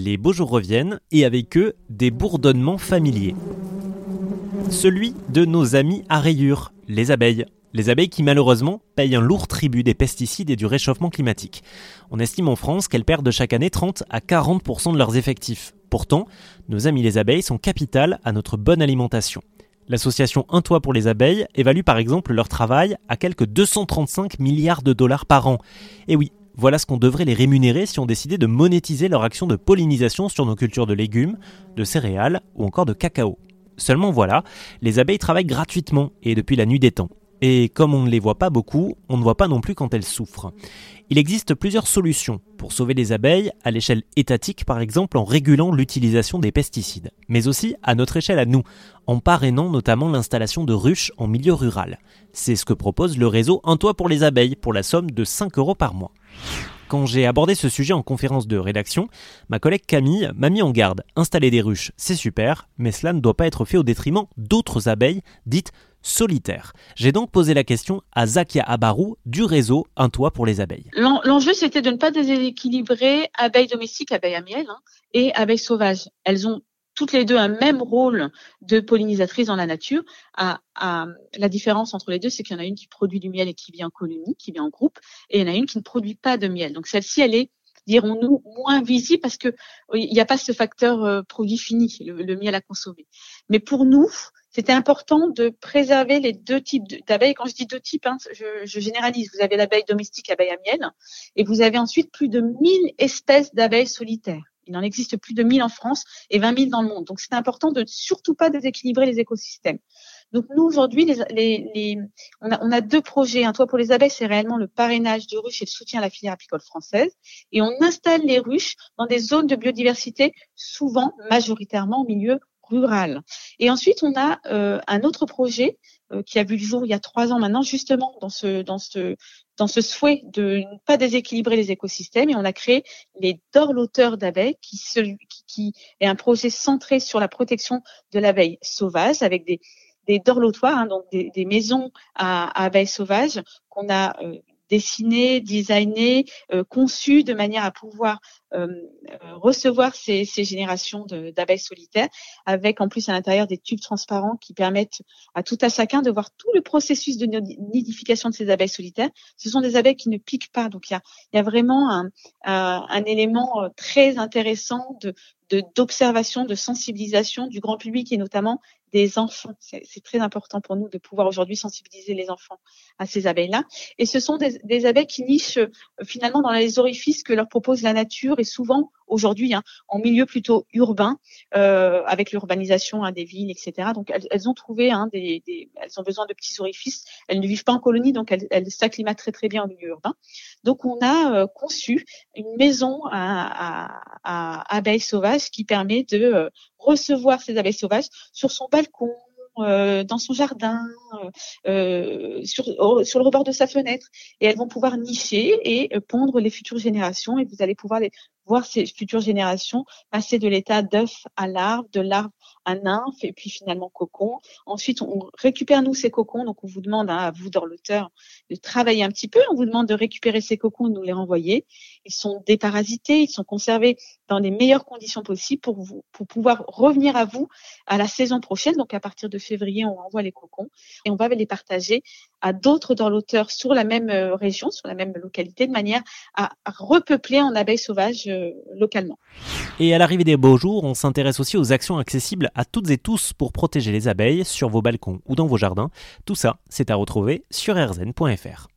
les beaux jours reviennent et avec eux des bourdonnements familiers. Celui de nos amis à rayures, les abeilles. Les abeilles qui malheureusement payent un lourd tribut des pesticides et du réchauffement climatique. On estime en France qu'elles perdent chaque année 30 à 40% de leurs effectifs. Pourtant, nos amis les abeilles sont capitales à notre bonne alimentation. L'association Un Toit pour les abeilles évalue par exemple leur travail à quelques 235 milliards de dollars par an. Et oui, voilà ce qu'on devrait les rémunérer si on décidait de monétiser leur action de pollinisation sur nos cultures de légumes, de céréales ou encore de cacao. Seulement voilà, les abeilles travaillent gratuitement et depuis la nuit des temps. Et comme on ne les voit pas beaucoup, on ne voit pas non plus quand elles souffrent. Il existe plusieurs solutions pour sauver les abeilles, à l'échelle étatique par exemple en régulant l'utilisation des pesticides, mais aussi à notre échelle à nous, en parrainant notamment l'installation de ruches en milieu rural. C'est ce que propose le réseau Un toit pour les abeilles pour la somme de 5 euros par mois. Quand j'ai abordé ce sujet en conférence de rédaction, ma collègue Camille m'a mis en garde. Installer des ruches, c'est super, mais cela ne doit pas être fait au détriment d'autres abeilles dites solitaires. J'ai donc posé la question à Zakia Abarou du réseau Un toit pour les abeilles. L'enjeu, c'était de ne pas déséquilibrer abeilles domestiques, abeilles à miel hein, et abeilles sauvages. Elles ont toutes les deux un même rôle de pollinisatrice dans la nature. La différence entre les deux, c'est qu'il y en a une qui produit du miel et qui vit en colonie, qui vit en groupe, et il y en a une qui ne produit pas de miel. Donc celle-ci, elle est dirons-nous, moins visible parce que il n'y a pas ce facteur euh, produit fini, le, miel à consommer. Mais pour nous, c'était important de préserver les deux types d'abeilles. Quand je dis deux types, hein, je, généralise. Vous avez l'abeille domestique, abeille à miel, et vous avez ensuite plus de 1000 espèces d'abeilles solitaires. Il en existe plus de 1000 en France et 20 000 dans le monde. Donc, c'est important de surtout pas déséquilibrer les écosystèmes. Donc, nous, aujourd'hui, on, a, on, a, deux projets. Un toit pour les abeilles, c'est réellement le parrainage de ruches et le soutien à la filière apicole française. Et on installe les ruches dans des zones de biodiversité, souvent, majoritairement, au milieu rural. Et ensuite, on a euh, un autre projet euh, qui a vu le jour il y a trois ans maintenant, justement dans ce dans ce dans ce souhait de ne pas déséquilibrer les écosystèmes, et on a créé les dorloteurs d'abeilles, qui, qui, est un projet centré sur la protection de l'abeille sauvage, avec des des dorlotoires, hein, donc des, des, maisons à, à abeilles sauvages qu'on a euh, dessiné, designé, euh, conçu de manière à pouvoir euh, euh, recevoir ces, ces générations d'abeilles solitaires, avec en plus à l'intérieur des tubes transparents qui permettent à tout à chacun de voir tout le processus de nidification de ces abeilles solitaires. Ce sont des abeilles qui ne piquent pas, donc il y a, y a vraiment un, un, un élément très intéressant de d'observation, de, sensibilisation du grand public et notamment des enfants. C'est très important pour nous de pouvoir aujourd'hui sensibiliser les enfants à ces abeilles-là. Et ce sont des, abeilles qui nichent euh, finalement dans les orifices que leur propose la nature et souvent aujourd'hui hein, en milieu plutôt urbain euh, avec l'urbanisation hein, des villes, etc. Donc elles, ont trouvé hein, elles ont besoin de petits orifices. Elles ne vivent pas en colonie, donc elles, s'acclimatent très très bien en milieu urbain. Donc on a euh, conçu une maison à, abeilles sauvages qui permet de recevoir ces abeilles sauvages sur son euh, dans son jardin, euh, sur, sur le rebord de sa fenêtre. Et elles vont pouvoir nicher et euh, pondre les futures générations. Et vous allez pouvoir les, voir ces futures générations passer de l'état d'œuf à larve, de larve à nymphe et puis finalement cocon. Ensuite, on récupère nous ces cocons. Donc, on vous demande, hein, à vous, dans l'auteur, de travailler un petit peu. On vous demande de récupérer ces cocons et de nous les renvoyer. Ils sont déparasités, ils sont conservés dans les meilleures conditions possibles pour vous, pour pouvoir revenir à vous à la saison prochaine. Donc, à partir de février, on envoie les cocons et on va les partager à d'autres dorloteurs sur la même euh, région, sur la même localité, de manière à repeupler en abeilles sauvages euh, localement. Et à l'arrivée des beaux jours, on s'intéresse aussi aux actions accessibles à toutes et tous pour protéger les abeilles sur vos balcons ou dans vos jardins. Tout ça, c'est à retrouver sur rzn.fr.